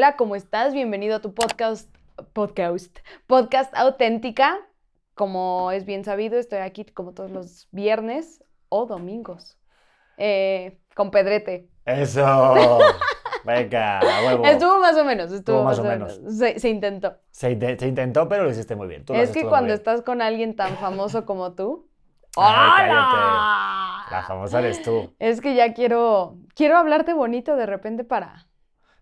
Hola, ¿cómo estás? Bienvenido a tu podcast, podcast, podcast auténtica. Como es bien sabido, estoy aquí como todos los viernes o domingos. Eh, con Pedrete. Eso. Venga, huevo. Estuvo más o menos, estuvo Estuvo más, o o menos. Se, se intentó. Se, se intentó, pero lo hiciste muy bien. Tú es que cuando estás con alguien tan famoso como tú. ¡Hola! La famosa eres tú. Es que ya quiero, quiero hablarte bonito de repente para...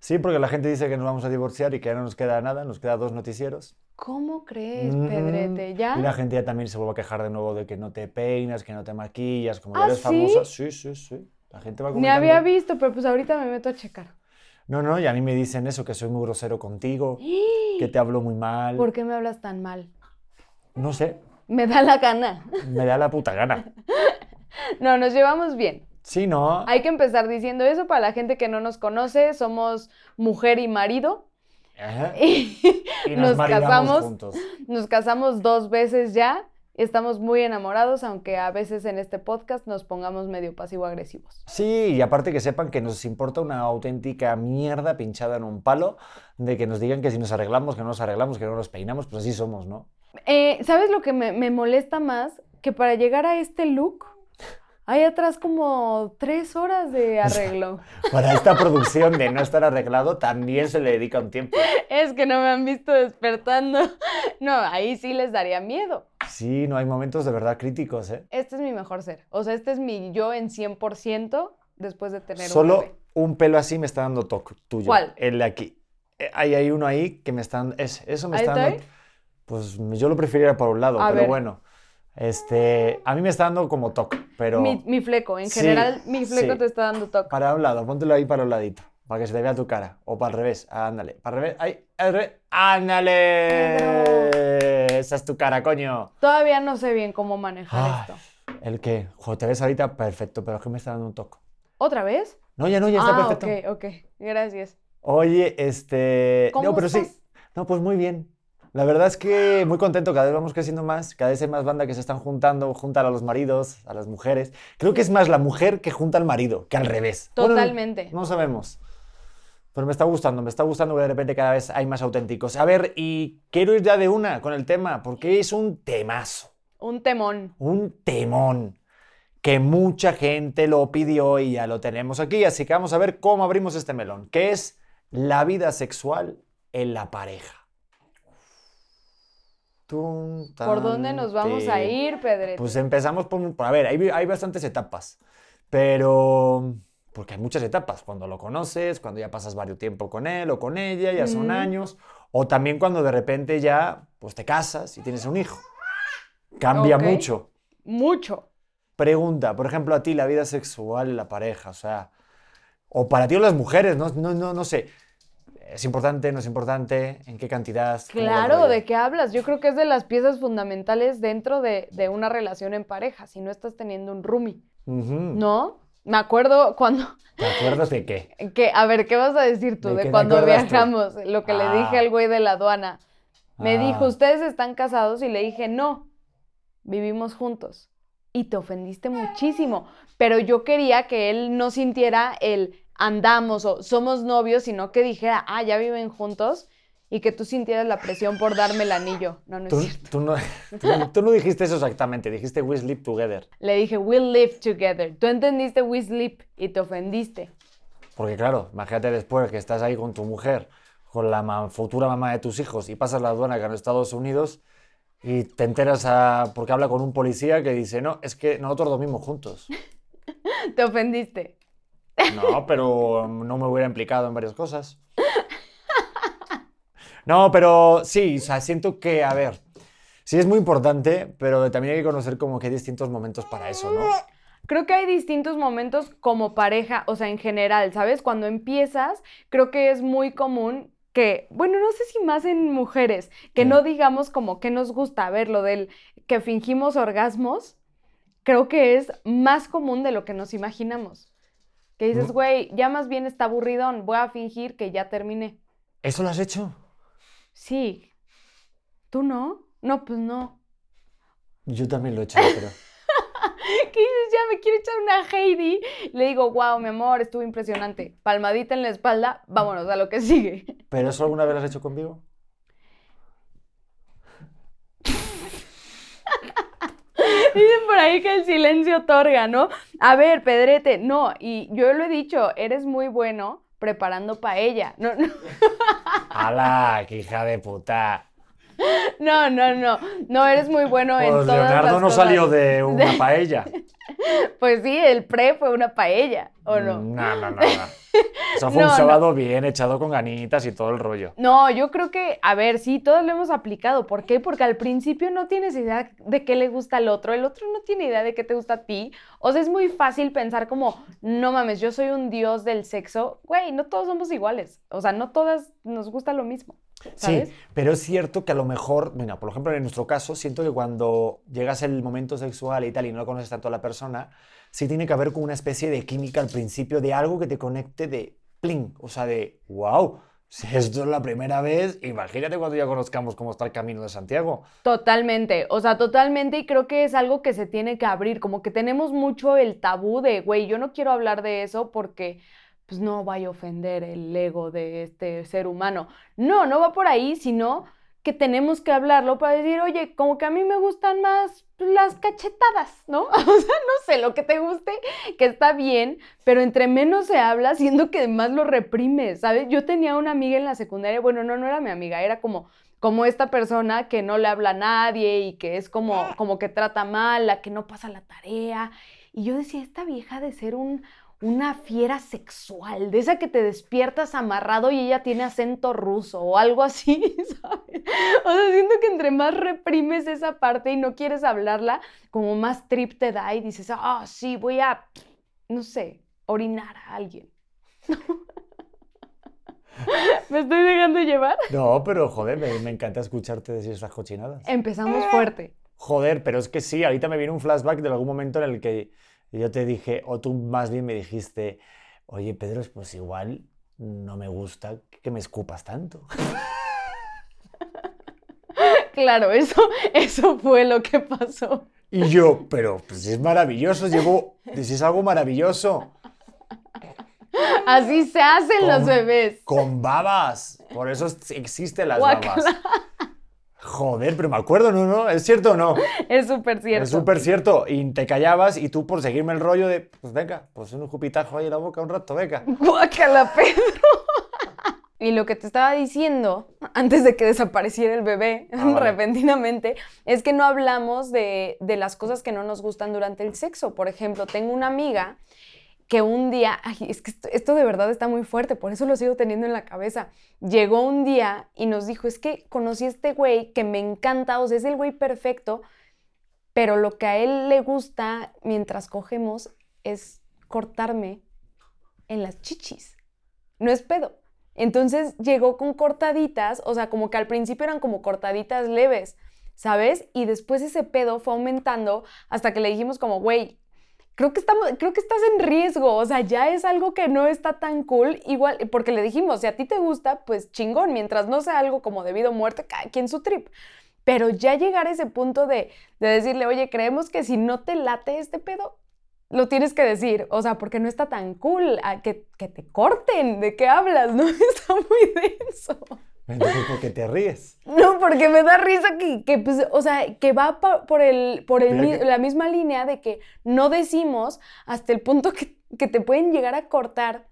Sí, porque la gente dice que nos vamos a divorciar y que ya no nos queda nada, nos queda dos noticieros. ¿Cómo crees. Pedrete? ¿Ya? Y la gente ya también se vuelve a quejar de nuevo de que no te peinas, que no te maquillas, como ¿Ah, eres sí? famosa. Sí, sí, sí. La gente va Ni comentando. había visto, pero pues ahorita me meto a checar. No, no, y a mí me dicen eso, que soy muy grosero contigo, que te hablo muy mal. ¿Por qué me hablas tan mal? No sé, Me da la gana. me da la puta gana. No, nos llevamos bien. Sí, ¿no? Hay que empezar diciendo eso para la gente que no nos conoce. Somos mujer y marido. Ajá. Y Y nos, casamos. juntos. nos casamos dos veces ya. Estamos muy enamorados, aunque a veces en este podcast nos pongamos medio pasivo-agresivos. Sí, y aparte que sepan que nos importa una auténtica mierda pinchada en un palo, de que nos digan que si nos arreglamos, que no nos arreglamos, que no nos peinamos, pues así somos, ¿no? Eh, ¿Sabes lo que me, me molesta más? Que para llegar a este look hay atrás como tres horas de arreglo. Para esta producción de no estar arreglado también se le dedica un tiempo. Es que no me han visto despertando. No, ahí sí les daría miedo. Sí, no hay momentos de verdad críticos, ¿eh? Este es mi mejor ser. O sea, este es mi yo en 100% después de tener un Solo bebé. un pelo así me está dando toque tuyo. ¿Cuál? El de aquí. Eh, Ahí hay uno ahí que me está dando... ese, eso me ¿Ahí está dando... estoy? Pues yo lo preferiría por un lado, A pero ver. bueno. Este, a mí me está dando como toque, pero... Mi, mi fleco. En Sí, general, mi fleco sí. te está dando toque. Para un lado, póntelo ahí para un ladito, para que se te vea tu cara. O para el revés, ándale. Para el revés, ahí, al revés. ¡Ándale! Esa es tu cara, coño. Todavía no sé bien cómo manejar esto. ¿El qué? Joder, te ves ahorita perfecto, pero es que me está dando un toque. ¿Otra vez? No, ya no, ya está ah, perfecto. ok, ok. Gracias. Oye, este... ¿Cómo no, pero sí. No, pues muy bien. La verdad es que muy contento, cada vez vamos creciendo más, cada vez hay más banda que se están juntando, juntan a los maridos, a las mujeres. Creo que es más la mujer que junta al marido, que al revés. Bueno, Totalmente. No sabemos. Pero me está gustando, me está gustando que de repente cada vez hay más auténticos. A ver, y quiero ir ya de una con el tema, porque es un temazo, Un temón. un temón, que mucha gente lo pidió y ya lo tenemos aquí. Así que vamos a ver cómo abrimos este melón, que es la vida sexual en la pareja. Tun, ¿Por dónde nos vamos a ir, Pedrete? Pues empezamos por, por- a ver, hay, hay bastantes etapas, pero porque hay muchas etapas, cuando lo conoces, cuando ya pasas varios tiempo con él o con ella, ya son años, o también cuando de repente ya pues te casas y tienes un hijo. Cambia mucho. Mucho. Pregunta, por ejemplo, a ti la vida sexual en la pareja, o sea, o para ti o las mujeres, no, no, no, no sé. ¿Es importante, no es importante? ¿En qué cantidad? ¿Cómo va el Claro? ¿de qué hablas? Yo creo que es de las piezas fundamentales dentro de, de una relación en pareja, si no estás teniendo un roomie. ¿no? Me acuerdo cuando, ¿Te acuerdas de qué? que, a ver, ¿qué vas a decir tú ¿De cuando tú? viajamos? Lo que le Ah. dije al güey de la aduana. Me Ah. dijo, ¿ustedes están casados? Y le dije, no, vivimos juntos. Y te ofendiste muchísimo, pero yo quería que él no sintiera el andamos o somos novios, sino que dijera, ah, ya viven juntos y que tú sintieras la presión por darme el anillo. No, no es Tú, cierto. tú no, tú- tú no dijiste eso exactamente, dijiste we sleep together. Le dije, we'll live together. Tú entendiste we sleep y te ofendiste. Porque claro, imagínate después que estás ahí con tu mujer, con la ma- futura mamá de tus hijos y pasas la aduana que en Estados Unidos y te enteras a, porque habla con un policía que dice, no, es que nosotros dormimos juntos. Te ofendiste. No, pero no me hubiera implicado en varias cosas. No, pero sí, o sea, siento que, a ver, sí es muy importante, pero también hay que conocer como que hay distintos momentos para eso, ¿no? Creo que hay distintos momentos como pareja, o sea, en general, ¿sabes? Cuando empiezas, creo que es muy común que, bueno, no sé si más en mujeres, que no digamos como que nos gusta ver lo del que fingimos orgasmos, creo que es más común de lo que nos imaginamos. Que dices, güey, ya más bien está aburridón, voy a fingir que ya terminé. ¿Eso lo has hecho? Sí. ¿Tú no? No, pues no. Yo también lo he hecho, pero... ¿Qué dices? ya me quiero echar una Heidi. Le digo, wow, mi amor, estuvo impresionante. Palmadita en la espalda, vámonos a lo que sigue. ¿Pero eso alguna vez lo has hecho conmigo? Dicen por ahí que el silencio otorga, ¿no? A ver, Pedrete, no, y yo lo he dicho, eres muy bueno preparando paella. No, no. ¡Hala, qué hija de puta! No, no, no. No eres muy bueno en Pues todas Leonardo las no cosas. salió de una paella. Pues sí, el pre fue una paella, ¿o no? No, no, no. no. Eso fue No, un no. sábado bien echado con ganitas y todo el rollo. No, yo creo que, a ver, sí, todos lo hemos aplicado. ¿Por qué? Porque al principio no tienes idea de qué le gusta al otro, el otro no tiene idea de qué te gusta a ti. O sea, es muy fácil pensar como, no mames, yo soy un dios del sexo. Güey, no todos somos iguales. O sea, no todas nos gusta lo mismo. ¿Sabes? Sí, pero es cierto que a lo mejor, mira, por ejemplo, en nuestro caso, siento que cuando llegas el momento sexual y tal y no conoces tanto a la persona, sí tiene que haber como una especie de química al principio, de algo que te conecte de pling, o sea, de wow, si esto es la primera vez, imagínate cuando ya conozcamos cómo está el camino de Santiago. Totalmente, o sea, totalmente y creo que es algo que se tiene que abrir, como que tenemos mucho el tabú de, güey, yo no quiero hablar de eso porque pues no vaya a ofender el ego de este ser humano. No, no va por ahí, sino que tenemos que hablarlo para decir, oye, como que a mí me gustan más pues, las cachetadas, ¿no? O sea, no sé, lo que te guste, que está bien, pero entre menos se habla, siendo que más lo reprimes, ¿sabes? Yo tenía una amiga en la secundaria, bueno, no, no era mi amiga, era como como esta persona que no le habla a nadie y que es como, como que trata mal, la que no pasa la tarea. Y yo decía, esta vieja de ser un, una fiera sexual, de esa que te despiertas amarrado y ella tiene acento ruso o algo así, ¿sabes? O sea, siento que entre más reprimes esa parte y no quieres hablarla, como más trip te da y dices, ah, sí, voy a, no sé, orinar a alguien. ¿Me estoy dejando llevar? No, pero joder, me, me encanta escucharte decir esas cochinadas. Empezamos fuerte. Joder, pero es que sí, ahorita me viene un flashback de algún momento en el que yo te dije, o tú más bien me dijiste, oye Pedro, pues igual no me gusta que me escupas tanto. Claro, eso, eso fue lo que pasó. Y yo, pero pues es maravilloso, llevo, si es algo maravilloso, Así se hacen los bebés. con babas, por eso es- existen las babas. Joder, pero me acuerdo, ¿no? ¿no? ¿Es cierto o no? Es súper cierto. Es súper cierto. Y te callabas y tú por seguirme el rollo de, pues venga, pues un jupitajo ahí en la boca un rato, venga. Guácala, Pedro. Y lo que te estaba diciendo, antes de que desapareciera el bebé Ah, vale. repentinamente, es que no hablamos de, de las cosas que no nos gustan durante el sexo. Por ejemplo, tengo una amiga que un día, es que esto, esto de verdad está muy fuerte, por eso lo sigo teniendo en la cabeza. Llegó un día y nos dijo, es que conocí a este güey que me encanta, o sea, es el güey perfecto, pero lo que a él le gusta mientras cogemos es cortarme en las chichis. No es pedo. Entonces llegó con cortaditas, o sea, como que al principio eran como cortaditas leves, ¿sabes? Y después ese pedo fue aumentando hasta que le dijimos como, güey, creo que, estamos, creo que estás en riesgo, o sea, ya es algo que no está tan cool, igual, porque le dijimos, si a ti te gusta, pues chingón, mientras no sea algo como debido a muerte, cada quien su trip. Pero ya llegar a ese punto de, de decirle, oye, creemos que si no te late este pedo, lo tienes que decir, o sea, porque no está tan cool, a que, que te corten, ¿de qué hablas? No, está muy denso. Entonces, ¿por qué te ríes? No, porque me da risa que, que, pues, o sea, que va por, el, por el, Pero mi- que- la misma línea de que no decimos hasta el punto que, que te pueden llegar a cortar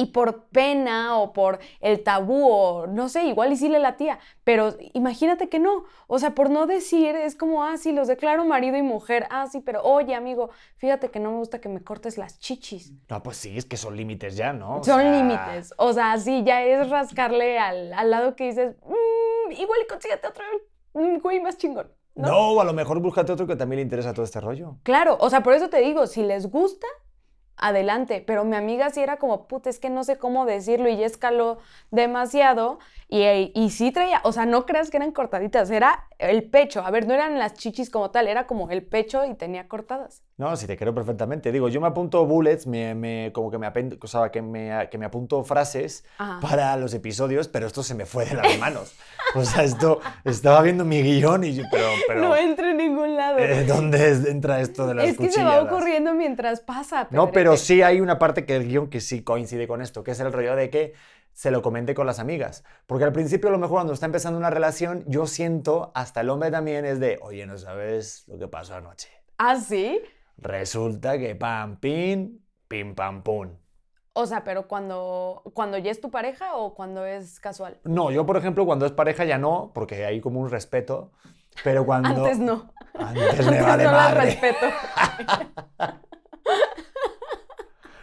y por pena o por el tabú o no sé, igual y sí le latía, pero imagínate que no, o sea, por no decir es como, ah, sí, los declaro marido y mujer, ah, sí, pero oye, amigo, fíjate que no me gusta que me cortes las chichis. No, pues sí, es que son límites ya, ¿no? O Son sea, límites. O sea, sí, ya es rascarle al, al lado que dices, "Mm, igual y consíguete otro güey más chingón. ¿no? No, a lo mejor búscate otro que también le interesa todo este rollo. Claro, o sea, por eso te digo, si les gusta, adelante. Pero mi amiga sí era como, puta, es que no sé cómo decirlo y ya escaló demasiado. Y, y sí traía, o sea, no creas que eran cortaditas, era el pecho. A ver, no eran las chichis como tal, era como el pecho y tenía cortadas. No, sí, te creo perfectamente. Digo, yo me apunto bullets, me, me- como que me, o sea, que, me, que me apunto frases Ajá. para los episodios, pero esto se me fue de las manos. O sea, esto, estaba viendo mi guion y yo, pero, pero no entra en ningún lado. eh, ¿dónde entra esto de las es que se va ocurriendo mientras pasa. No, pero sí hay una parte que el guion que sí coincide con esto, que es el rollo de que se lo comente con las amigas. Porque al principio, a lo mejor cuando está empezando una relación, yo siento, hasta el hombre también, es de, oye, no sabes lo que pasó anoche. ¿Ah, sí? Resulta que pam, pin, pim, pam, pum. O sea, pero cuando, cuando ya es tu pareja o cuando es casual. No, yo, por ejemplo, cuando es pareja ya no, porque hay como un respeto. Pero cuando. Antes no. Antes me Antes vale no madre. respeto.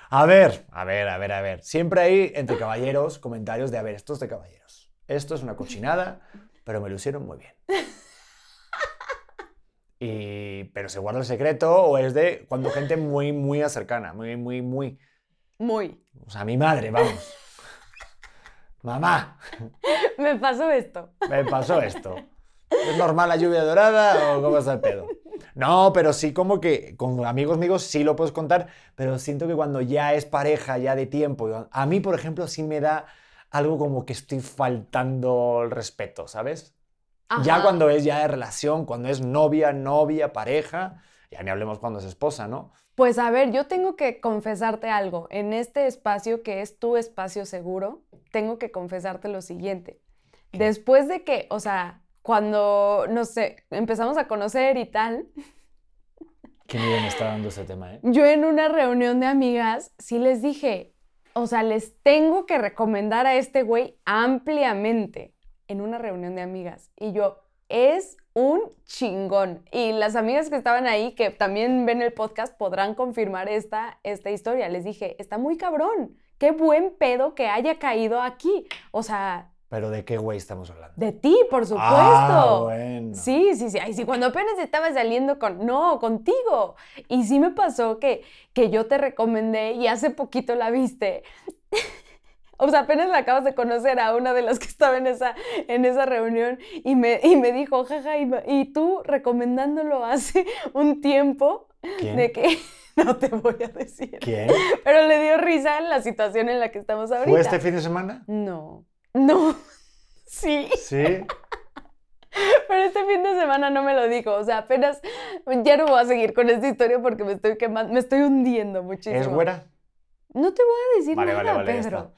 A ver, a ver, a ver, a ver. Siempre hay entre caballeros comentarios de, a ver, esto es de caballeros. Esto es una cochinada, pero me lo hicieron muy bien. Y, pero se guarda el secreto o es de cuando gente muy, muy cercana, muy, muy, muy. Muy. O sea, mi madre, vamos. Mamá, Me pasó esto. me pasó esto. ¿Es normal la lluvia dorada o cómo está el pedo? No, pero sí como que con amigos míos sí lo puedes contar, pero siento que cuando ya es pareja, ya de tiempo, a mí, por ejemplo, sí me da algo como que estoy faltando el respeto, ¿sabes? Ya cuando es ya de relación, cuando es novia, novia, pareja, ya ni hablemos cuando es esposa, ¿no? Pues a ver, yo tengo que confesarte algo. En este espacio que es tu espacio seguro, tengo que confesarte lo siguiente. Después de que, o sea, cuando, no sé, empezamos a conocer y tal, Qué miedo me está dando ese tema, ¿eh? yo en una reunión de amigas sí les dije, o sea, les tengo que recomendar a este güey ampliamente en una reunión de amigas. Y yo, es un chingón. Y las amigas que estaban ahí, que también ven el podcast, podrán confirmar esta, esta historia. Les dije, está muy cabrón. Qué buen pedo que haya caído aquí. O sea, Pero ¿de qué güey estamos hablando? de ti, por supuesto. Ah, bueno. Sí, sí, sí. Ay, sí, cuando apenas estaba saliendo con. No, contigo. Y sí me pasó que, que yo te recomendé y hace poquito la viste. O sea, apenas la acabas de conocer a una de las que estaba en esa, en esa reunión y me, y me dijo, jaja, y, tú recomendándolo hace un tiempo ¿Quién? de que. No te voy a decir. ¿Quién? Pero le dio risa la situación en la que estamos ahorita. ¿Fue este fin de semana? No. No. Sí. Sí. Pero este fin de semana no me lo dijo, o sea, apenas ya no voy a seguir con esta historia porque me estoy quemando, me estoy hundiendo muchísimo. ¿Es güera? No te voy a decir Vale, nada, vale, vale, Pedro.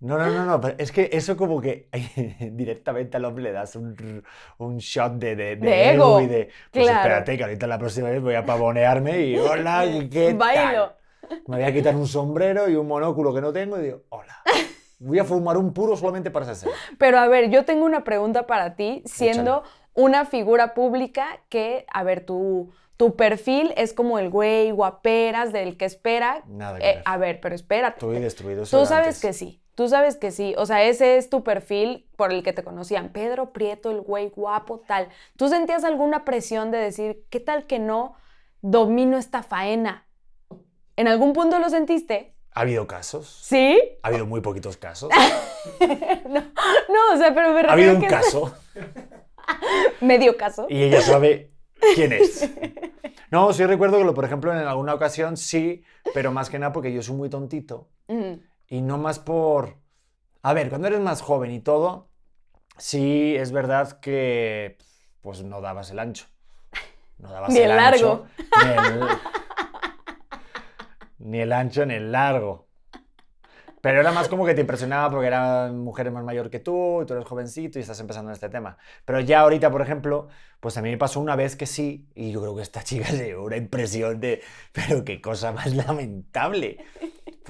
No, no, no, no, pero es que eso como que directamente al hombre le das un, un shot de, de, de De ego, ego, y de, pues claro. espérate, que ahorita la próxima vez voy a pavonearme y hola, ¿qué Bailo. tal? Me voy a quitar un sombrero y un monóculo que no tengo y digo, hola. Voy a fumar un puro solamente para escena. Pero a ver, yo tengo una pregunta para ti, siendo una figura pública que, a ver, tu, tu perfil es como el güey guaperas del que espera. Nada que Eh, ver. a ver, pero espérate. Estoy destruido. Tú sabes antes. que sí, tú sabes que sí. O sea, ese es tu perfil por el que te conocían. Pedro Prieto, el güey guapo, tal. ¿Tú sentías alguna presión de decir, qué tal que no domino esta faena? ¿En algún punto lo sentiste? ¿Ha habido casos? ¿Sí? Ha habido muy poquitos casos. no, no, o sea, pero me Ha habido refiero un que caso medio caso. y ella sabe quién es. No, sí recuerdo que, lo, por ejemplo, en alguna ocasión sí, pero más que nada porque yo soy muy tontito. Y no más por... A ver, cuando eres más joven y todo, sí es verdad que pues no dabas el ancho. No dabas Ni el ancho, Ni el, ni el ancho ni el largo. Pero era más como que te impresionaba porque eran mujeres más mayor que tú y tú eres jovencito y estás empezando en este tema. Pero ya ahorita, por ejemplo, pues a mí me pasó una vez que sí y yo creo que esta chica se dio una impresión de, pero qué cosa más lamentable.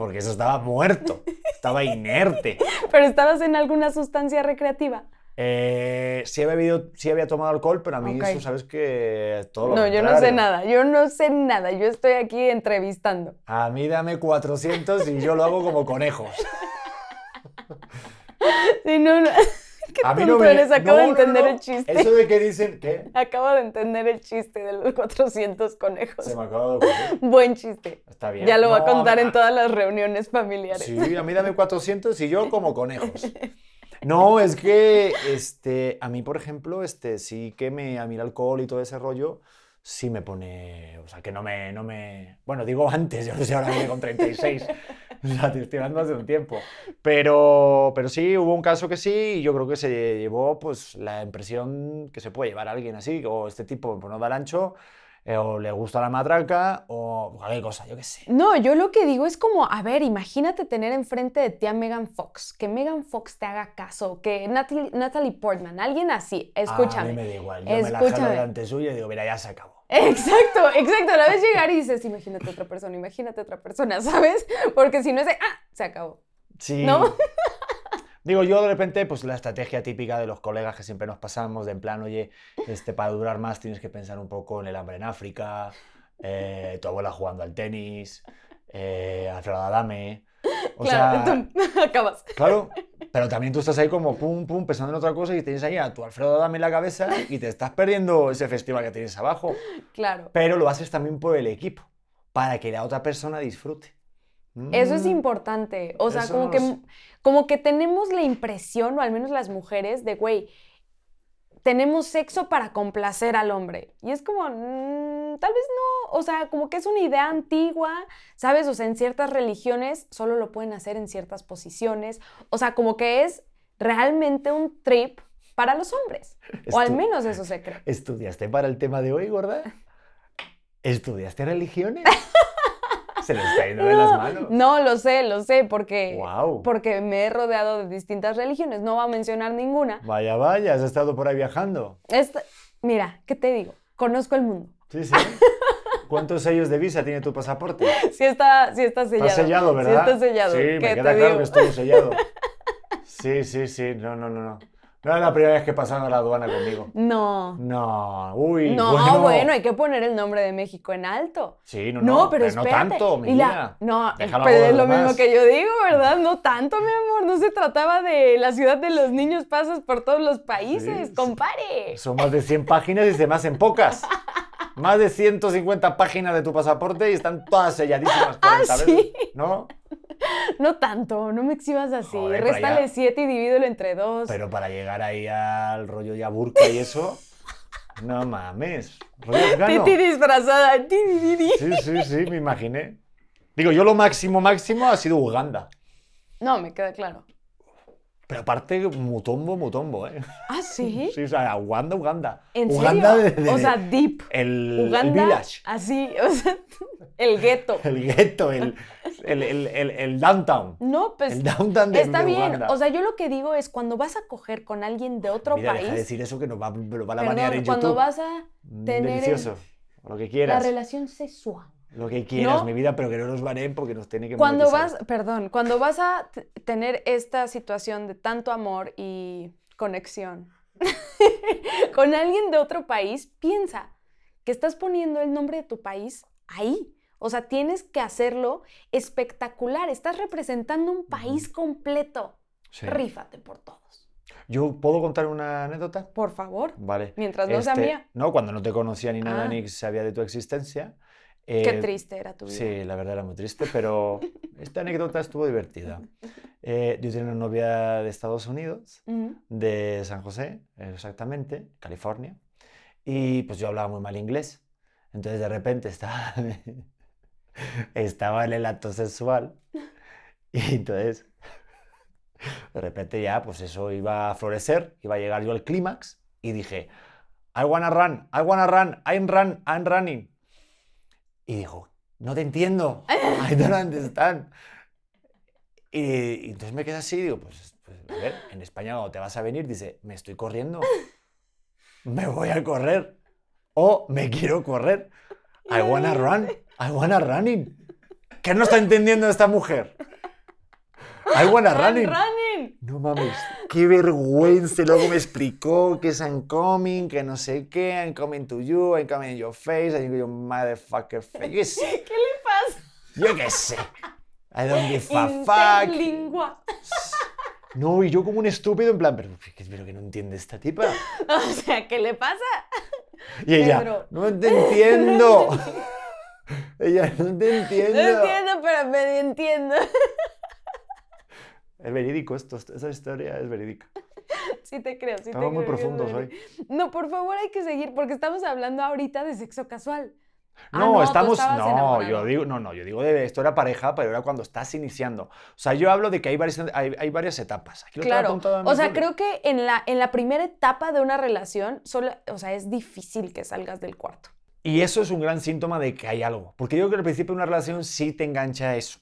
Porque eso estaba muerto, estaba inerte. Pero estabas en alguna sustancia recreativa. Eh, sí, había bebido, sí había tomado alcohol, pero a mí eso, ¿sabes que Todo lo No, yo no sé contrario. nada, yo no sé nada, yo estoy aquí entrevistando. A mí dame 400 y yo lo hago como conejos. Sí, no, no. Qué A mí tonto no me... eres, acabo no, de entender no. el chiste. Eso de que dicen... ¿Qué? Acabo de entender el chiste de los 400 conejos. Se me acaba de ocurrir. Buen chiste. Está bien. Ya lo va a contar en todas las reuniones familiares. Sí, a mí dame 400 y yo como conejos. No, es que este, a mí, por ejemplo, este, sí que me, a mí el alcohol y todo ese rollo, sí me pone, o sea, que no me, no me, bueno, digo antes, yo no sé, ahora viene con 36, o sea, te estoy hablando hace un tiempo, pero, pero sí, hubo un caso que sí, y yo creo que se llevó, pues, la impresión que se puede llevar a alguien así, o este tipo, pues, no da el ancho, eh, o le gusta la matraca, o cualquier cosa, yo qué sé. No, yo lo que digo es como, a ver, imagínate tener enfrente de ti a Megan Fox, que Megan Fox te haga caso, que Natalie, Natalie Portman, alguien así, escúchame. A mí me da igual, yo me la jalo escúchame. delante suya y digo, mira, ya se acabó. Exacto, exacto. La ves llegar y dices, imagínate otra persona, imagínate otra persona, ¿sabes? Porque si no es de, ah, se acabó. Sí. ¿No? Digo, yo de repente, pues la estrategia típica de los colegas que siempre nos pasamos, de en plan, oye, este, para durar más tienes que pensar un poco en el hambre en África, eh, tu abuela jugando al tenis, eh, Alfredo Adame. O claro, sea, tú acabas. claro, pero también tú estás ahí como pum, pum, pensando en otra cosa y tienes ahí a tu Alfredo Adame en la cabeza y te estás perdiendo ese festival que tienes abajo. Claro. Pero lo haces también por el equipo, para que la otra persona disfrute. Eso es Mm. importante. O sea, Eso como, no que, sé. como que tenemos la impresión, o al menos las mujeres, de, güey, tenemos sexo para complacer al hombre. Y es como, mm, tal vez no, o sea, como que es una idea antigua, ¿sabes? O sea, en ciertas religiones solo lo pueden hacer en ciertas posiciones. O sea, como que es realmente un trip para los hombres. O al menos eso se cree. ¿Estudiaste para el tema de hoy, gorda? ¿Estudiaste religiones? Se le está yendo de las manos. No, lo sé, lo sé, porque, Guau. porque me he rodeado de distintas religiones. No voy a mencionar ninguna. Vaya, vaya, has estado por ahí viajando. Esta- mira, ¿qué te digo? Conozco el mundo. Sí, sí. ¿Cuántos sellos de visa tiene tu pasaporte? Sí está, sí está sellado. Está sellado, ¿verdad? Sí está sellado. Sí, ¿Qué me queda claro digo? que estuvo sellado. Sí, sí, sí. No, no, no, no. No era la primera vez que pasaban a la aduana conmigo. No. No, uy, No, bueno. bueno. hay que poner el nombre de México en alto. Sí, no, No, no, pero, no espérate. tanto, mi la-. No, Déjalo pero es lo mismo que yo digo, ¿verdad? No tanto, mi amor. No se trataba de la ciudad de los niños, pasas por todos los países, Sí, compare. Son más de 100 páginas y se me hacen pocas. Más de 150 páginas de tu pasaporte y están todas selladísimas 40 Ah. ¿sí? ¿No? No tanto, no me exhibas así. Joder, Réstale ya- 7 y divídelo entre dos. Pero para llegar ahí al rollo ya burka y eso, no mames. Titi disfrazada. Sí, sí, sí, me imaginé. Digo, yo lo máximo, máximo ha sido Uganda. No, me queda claro. Pero aparte, mutombo, mutombo, ¿eh? ¿Ah, sí? Sí, o sea, Uganda, Uganda. ¿En Uganda serio? de- de- o sea, deep. el, village. así, o sea, el gueto. El gueto, el, el, el, downtown. No, pues El downtown de, está de bien. Uganda. O sea, yo lo que digo es cuando vas a coger con alguien de otro Mira, deja de país, decir eso que nos va, lo van a banear en cuando YouTube. vas a Mm, tener el- Delicioso. Lo que la quieras. relación sexual. Lo que quieras, ¿No? mi vida, pero que no nos baneen porque nos tiene que Cuando monetizar. vas, perdón, cuando vas a tener esta situación de tanto amor y conexión con alguien de otro país, piensa que estás poniendo el nombre de tu país ahí. O sea, tienes que hacerlo espectacular. Estás representando un país completo. Sí. Rífate por todos. ¿Yo puedo contar una anécdota? Por favor. Vale. Mientras no sea Este, mía. No, cuando no te conocía ni nada, Ah. ni sabía de tu existencia. Qué eh, triste era tu vida. Sí, la verdad era muy triste, pero esta anécdota estuvo divertida. Eh, yo tenía una novia de Estados Unidos, Ujú. de San José, exactamente, California, y pues yo hablaba muy mal inglés. Entonces de repente estaba, estaba en el acto sexual y entonces de repente ya pues eso iba a florecer, iba a llegar yo al clímax y dije, I wanna run, I wanna run, I'm run, I'm running. Y dijo, no te entiendo, I don't understand. Y, y entonces me quedé así y digo, pues, pues, a ver, en España cuando te vas a venir, dice, me estoy corriendo, me voy a correr o me quiero correr. I wanna run, I wanna running. ¿Qué no está entendiendo esta mujer? I wanna running. running. No mames, qué vergüenza. Luego me explicó que es I'm coming, que no sé qué, I'm coming to you, I'm coming in your face, I'm your motherfucker face. Qué sé, ¿Qué le pasa? yo qué sé. I don't give a fuck. Interlingua. No, y yo como un estúpido en plan, pero, ¿qué- pero que no entiende esta tipa. O sea, ¿qué le pasa? Y ella, Pedro. no te entiendo. ella, no te entiendo. No entiendo, pero me entiendo. Es verídico esto, esta historia es verídica. sí te creo, sí te Estamos muy creo que profundos hoy. No, por favor, hay que seguir, porque estamos hablando ahorita de sexo casual. Ah, No, estamos. No, enamorado. yo digo, no, no, yo digo de esto era pareja, pero era cuando estás iniciando. O sea, yo hablo de que hay varias, hay, hay varias etapas. Aquí Claro, o sea, creo que en la, en la primera etapa de una relación, solo, o sea, es difícil que salgas del cuarto. Y eso es un gran síntoma de que hay algo. Porque yo creo que al principio de una relación sí te engancha eso.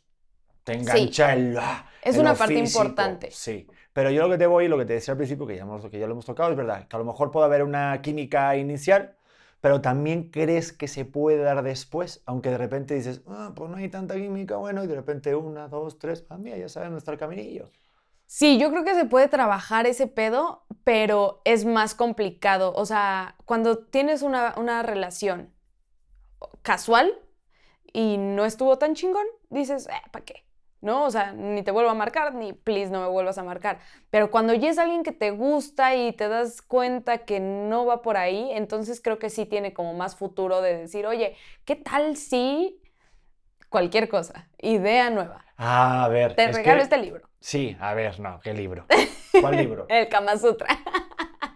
Te engancha el. ah, Es en una lo parte físico. importante. Sí. Pero yo lo que te voy, lo que te decía al principio, que ya, hemos, que ya lo hemos tocado, es verdad. Que a lo mejor puede haber una química inicial, pero también crees que se puede dar después. Aunque de repente dices, ah, pues no hay tanta química, bueno, y de repente una, dos, tres, ah, mira, ya sabes nuestro caminillo. Sí, yo creo que se puede trabajar ese pedo, pero es más complicado. O sea, cuando tienes una, una relación casual y no estuvo tan chingón, dices, eh, ¿para qué? ¿No? O sea, ni te vuelvo a marcar, ni please no me vuelvas a marcar. Pero cuando ya es alguien que te gusta y te das cuenta que no va por ahí, entonces creo que sí tiene como más futuro de decir, oye, ¿qué tal si cualquier cosa, idea nueva? Ah, a ver. Te es regalo que- este libro, Sí, a ver, no, ¿qué libro? ¿Cuál libro? el Kama Sutra.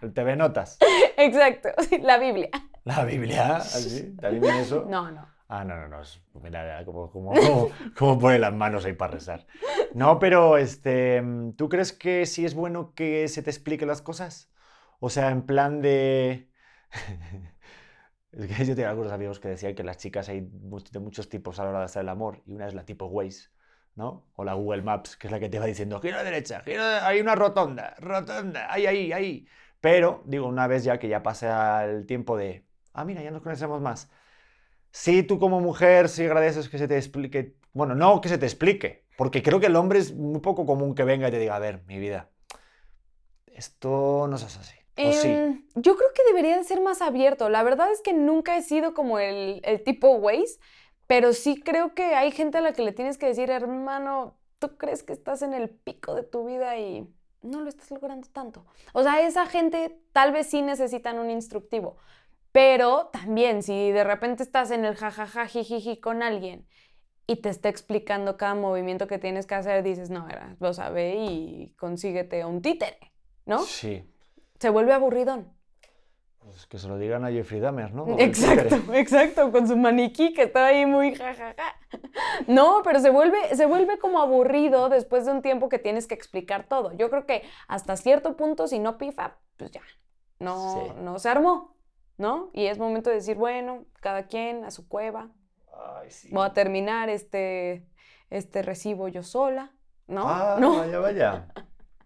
¿El TV Notas? Exacto, la Biblia. ¿La Biblia? ¿Así? ¿También viene eso? No, no. Ah, no, no, no. Mira, como, como, como, pone las manos ahí para rezar. No, pero este, ¿tú crees que sí es bueno que se te explique las cosas? O sea, en plan de... Es que yo tenía algunos amigos que decían que las chicas hay de muchos tipos a la hora de hacer el amor y una es la tipo Waze, ¿no? O la Google Maps, que es la que te va diciendo, gira a la derecha, gira, a- hay una rotonda, rotonda, ahí, ahí, ahí. Pero, digo, una vez ya que ya pasa el tiempo de, ah, mira, ya nos conocemos más. Sí, tú como mujer, sí agradeces que se te explique, bueno, no que se te explique, porque creo que el hombre es muy poco común que venga y te diga, a ver, mi vida, esto no es así. O sí. Yo creo que debería de ser más abierto. La verdad es que nunca he sido como el, el tipo Waze, pero sí creo que hay gente a la que le tienes que decir, hermano, tú crees que estás en el pico de tu vida y no lo estás logrando tanto. O sea, esa gente tal vez sí necesitan un instructivo, pero también si de repente estás en el jajaja, jijiji con alguien y te está explicando cada movimiento que tienes que hacer, dices, no, era, lo sabe y consíguete un títere, ¿no? Sí. Se vuelve aburridón. Pues que se lo digan a Jeffrey Dahmer, ¿no? Exacto, exacto, con su maniquí que está ahí muy jajaja. No, pero se vuelve, se vuelve como aburrido después de un tiempo que tienes que explicar todo. Yo creo que hasta cierto punto, si no pifa, pues ya, no, Sí. no se armó, ¿no? Y es momento de decir, bueno, cada quien a su cueva, Ay, sí. voy a terminar este, este recibo yo sola, ¿no? Ah, no, vaya, vaya.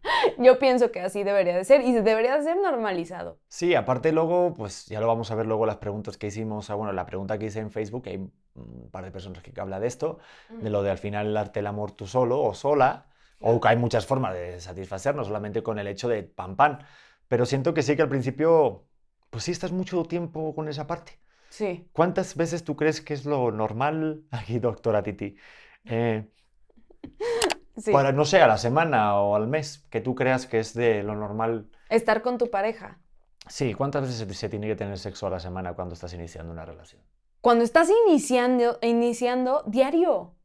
yo pienso que así debería de ser y debería de ser normalizado. Sí, aparte luego, pues ya lo vamos a ver luego las preguntas que hicimos, ah, bueno, la pregunta que hice en Facebook, que hay un par de personas que habla de esto, de lo de al final darte el amor tú solo o sola, o que hay muchas formas de satisfacer, no solamente con el hecho de pan pan, pero siento que sí que al principio, pues sí estás mucho tiempo con esa parte. Sí. ¿Cuántas veces tú crees que es lo normal, aquí doctora Titi, eh, Sí. para, no sé, a la semana o al mes, que tú creas que es de lo normal? Estar con tu pareja. Sí, ¿cuántas veces se- tiene que tener sexo a la semana cuando estás iniciando una relación? Cuando estás iniciando, iniciando diario,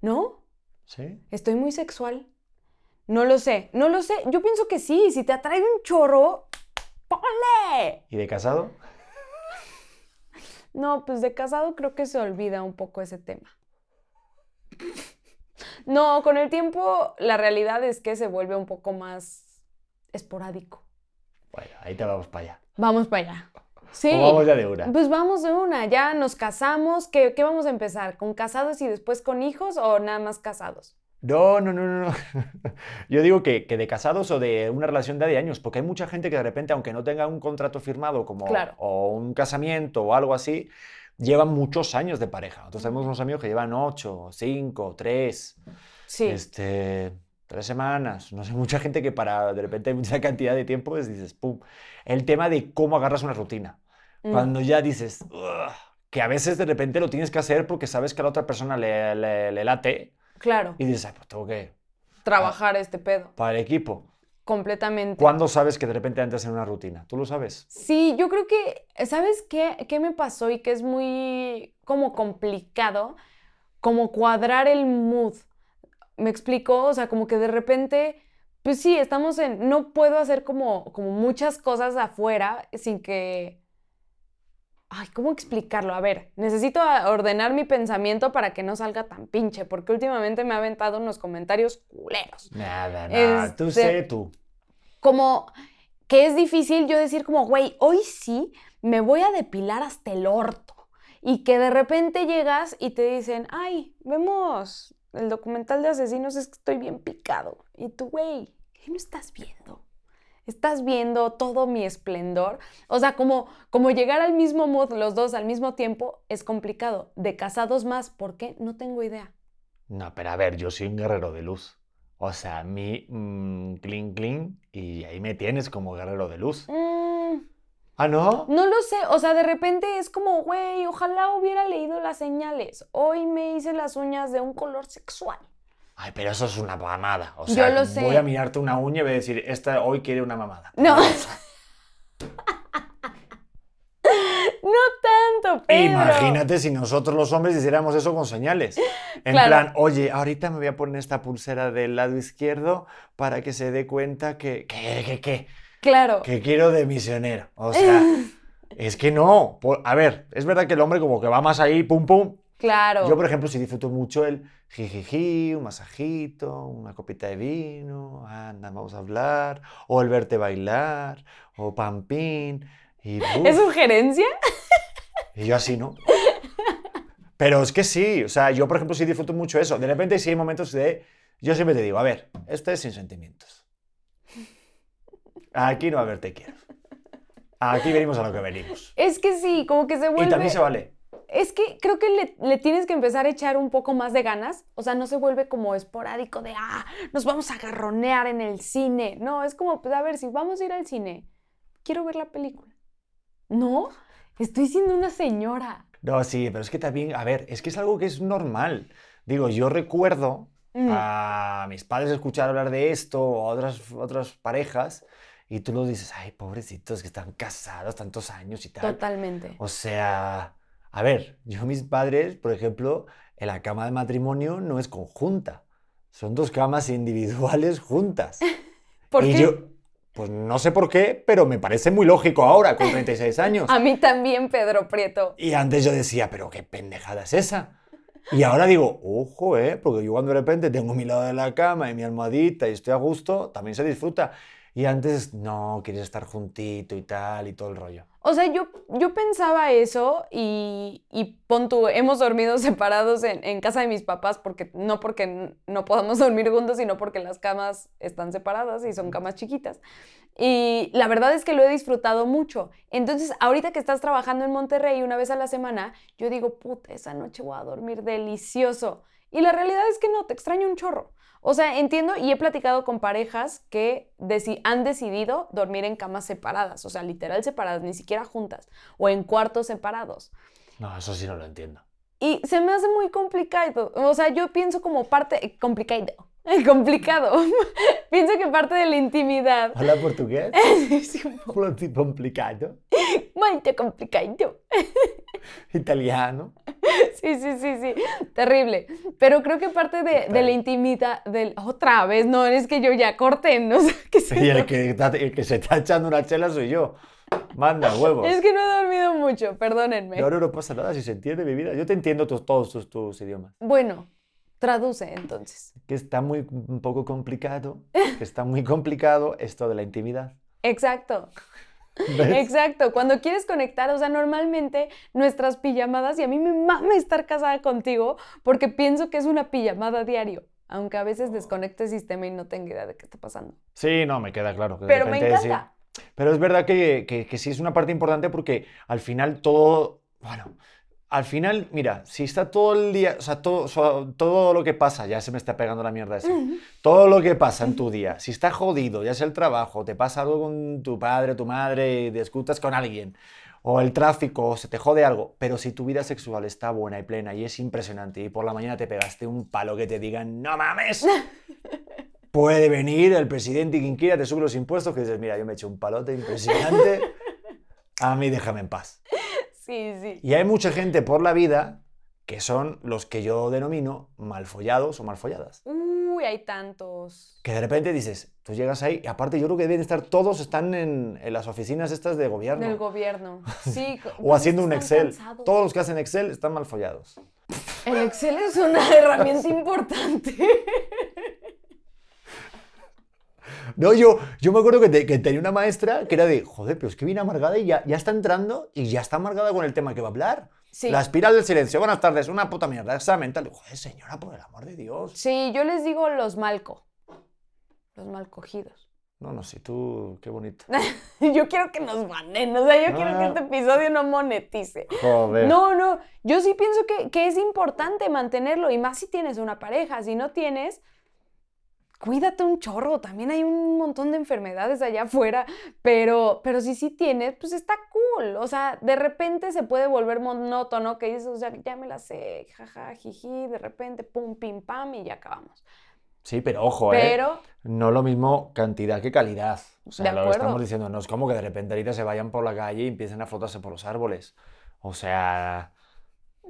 ¿no? ¿Sí? Estoy muy sexual. No lo sé, no lo sé. Yo pienso que sí. Si te atrae un chorro, ponle. ¿Y de casado? No, pues de casado creo que se olvida un poco ese tema. No, con el tiempo la realidad es que se vuelve un poco más esporádico. Bueno, ahí te vamos para allá. Vamos para allá. Sí. O vamos ya de una. Pues vamos de una, ya nos casamos. ¿Qué, qué vamos a empezar? ¿Con casados y después con hijos o nada más casados? No, no, no, no. Yo digo que, que de casados o de una relación de, años, porque hay mucha gente que de repente, aunque no tenga un contrato firmado como Claro. o un casamiento o algo así, llevan muchos años de pareja. Nosotros tenemos unos amigos que llevan ocho, cinco, tres, Sí. este, tres semanas. No sé, mucha gente que para de repente mucha cantidad de tiempo pues dices, pum. El tema de cómo agarras una rutina. Mm. Cuando ya dices, que a veces de repente lo tienes que hacer porque sabes que a la otra persona le, le- le late Claro, y dices, "Ay, pues tengo que, trabajar este pedo, para el equipo. completamente. ¿Cuándo sabes que de repente entras en una rutina? ¿Tú lo sabes? Sí, yo creo que, ¿sabes qué, qué me pasó y que es muy como complicado? Como cuadrar el mood. ¿Me explico? O sea, como que de repente pues sí, estamos en, no puedo hacer como, como muchas cosas afuera sin que, ay, ¿cómo explicarlo? A ver, necesito ordenar mi pensamiento para que no salga tan pinche, porque últimamente me ha aventado unos comentarios culeros. Nada, nada, tú Este, sé tú. Como que es difícil yo decir como, güey, hoy sí me voy a depilar hasta el orto. Y que de repente llegas y te dicen, ay, vemos el documental de asesinos, es que estoy bien picado. Y tú, güey, ¿qué no estás viendo? Estás viendo todo mi esplendor. O sea, como, como llegar al mismo mood los dos al mismo tiempo es complicado. De casados más, ¿por qué? No tengo idea. No, pero a ver, yo soy un guerrero de luz. O sea, a mí, mm, clean, clean, y ahí me tienes como guerrero de luz. Mm, ¿Ah, no? No lo sé, o sea, de repente es como, güey, ojalá hubiera leído las señales. Hoy me hice las uñas de un color sexual. Ay, pero eso es una mamada. O Yo sea, lo sé. voy a mirarte una uña y voy a decir, esta hoy quiere una mamada. No. No tanto, Pedro. Imagínate si nosotros los hombres hiciéramos eso con señales. En Claro. plan, oye, ahorita me voy a poner esta pulsera del lado izquierdo para que se dé cuenta que, que, que, que, Claro. que quiero de misionero. O sea, es que no. Por- a ver, es verdad que el hombre como que va más ahí, pum, pum. Claro. Yo, por ejemplo, sí disfruto mucho el jijiji, un masajito, una copita de vino, anda, vamos a hablar, o el verte bailar, o pampín. Y, ¿Es sugerencia? y yo así, ¿no? Pero es que sí, o sea, yo, por ejemplo, sí disfruto mucho eso. De repente sí hay momentos de... Yo siempre te digo, a ver, esto es sin sentimientos. Aquí no va a haber te quiero. Aquí venimos a lo que venimos. Es que sí, como que se vuelve... Y también se vale. Es que creo que le, le tienes que empezar a echar un poco más de ganas. O sea, no se vuelve como esporádico de, ah, nos vamos a agarronear en el cine. No, es como, pues a ver, si vamos a ir al cine, quiero ver la película. No, estoy siendo una señora. No, sí, pero es que también, a ver, es que es algo que es normal. Digo, yo recuerdo Mm. a mis padres escuchar hablar de esto o a otras, otras parejas y tú lo dices, ay, pobrecitos que están casados tantos años y tal. Totalmente. O sea, a ver, yo mis padres, por ejemplo, en la cama de matrimonio no es conjunta. Son dos camas individuales juntas. ¿Por y qué? yo, pues no sé por qué, pero me parece muy lógico ahora, con 36 años. A mí también, Pedro Prieto. Y antes yo decía, pero qué pendejada es esa. Y ahora digo, ojo, ¿eh? Porque yo cuando de repente tengo mi lado de la cama y mi almohadita y estoy a gusto, también se disfruta. Y antes, no, quieres estar juntito y tal y todo el rollo. O sea, yo, yo pensaba eso y, y pon tú, hemos dormido separados en, en casa de mis papás, porque no porque no podamos dormir juntos, sino porque las camas están separadas y son camas chiquitas. Y la verdad es que lo he disfrutado mucho. Entonces, ahorita que estás trabajando en Monterrey una vez a la semana, yo digo, puta, esa noche voy a dormir delicioso. Y la realidad es que no, te extraño un chorro. O sea, entiendo y he platicado con parejas que deci- han decidido dormir en camas separadas, o sea, literal separadas, ni siquiera juntas, o en cuartos separados. No, eso sí no lo entiendo. Y se me hace muy complicado. O sea, yo pienso como parte, eh, complicado, complicado. pienso que parte de la intimidad ¿Habla portugués? es un poco complicado. muy complicado. Italiano. Sí, sí, sí, sí. Terrible. Pero creo que parte de, de la intimidad, del, otra vez, no, es que yo ya corté, ¿no? ¿qué es Y el que, está- el que se está echando una chela soy yo. Manda huevos. Es que no he dormido mucho, perdónenme. Y ahora no pasa nada si se entiende mi vida. Yo te entiendo todos tus, tus idiomas. Bueno, traduce entonces. Que está muy un poco complicado. Que está muy complicado esto de la intimidad. Exacto, ¿Ves? exacto. Cuando quieres conectar, o sea, normalmente nuestras pijamadas, y a mí me mama estar casada contigo porque pienso que es una pijamada diario, aunque a veces desconecte el sistema y no tengo idea de qué está pasando. Sí, no, me queda claro. que Pero me sí. encanta. Pero es verdad que, que- que sí es una parte importante porque al final todo, bueno, al final, mira, si está todo el día, o sea, todo, todo lo que pasa, ya se me está pegando la mierda esa, todo lo que pasa en tu día, si está jodido, ya sea el trabajo, te pasa algo con tu padre, tu madre, discutas con alguien, o el tráfico, o se te jode algo, pero si tu vida sexual está buena y plena y es impresionante y por la mañana te pegaste un palo que te digan, no mames, puede venir el presidente y quien quiera te sube los impuestos que dices, mira, yo me he hecho un palote impresionante, a mí déjame en paz. Sí, sí. Y hay mucha gente por la vida que son los que yo denomino malfollados o malfolladas. Uy, hay tantos. Que de repente dices, tú llegas ahí, y aparte yo creo que deben estar todos, están en, en las oficinas estas de gobierno. Del gobierno. Sí. o haciendo un Excel. cansados. Todos los que hacen Excel están mal follados. El Excel es una herramienta importante. No, yo, yo me acuerdo que, te- que tenía una maestra que era de, joder, pero es que viene amargada y ya, ya está entrando y ya está amargada con el tema que va a hablar. Sí. La espiral del silencio. Buenas tardes, una puta mierda, examen, tal. Joder, señora, por el amor de Dios. Sí, yo les digo los malco. Los mal cogidos. No, no, sí, tú, qué bonito. Yo quiero que nos banen, o sea, yo quiero que Ah. este episodio no monetice. Joder. No, no, yo sí pienso que, que es importante mantenerlo y más si tienes una pareja. Si no tienes, cuídate un chorro. También hay un montón de enfermedades allá afuera, pero, pero si sí tienes, pues está cool. O sea, de repente se puede volver monótono que dices, o sea, ya me la sé, jaja, jiji, de repente, pum, pim, pam y ya acabamos. Sí, pero ojo, ¿eh? Pero, No lo mismo cantidad que calidad. O sea, De lo que estamos diciendo, no es como que de repente ahorita se vayan por la calle y empiecen a frotarse por los árboles. O sea,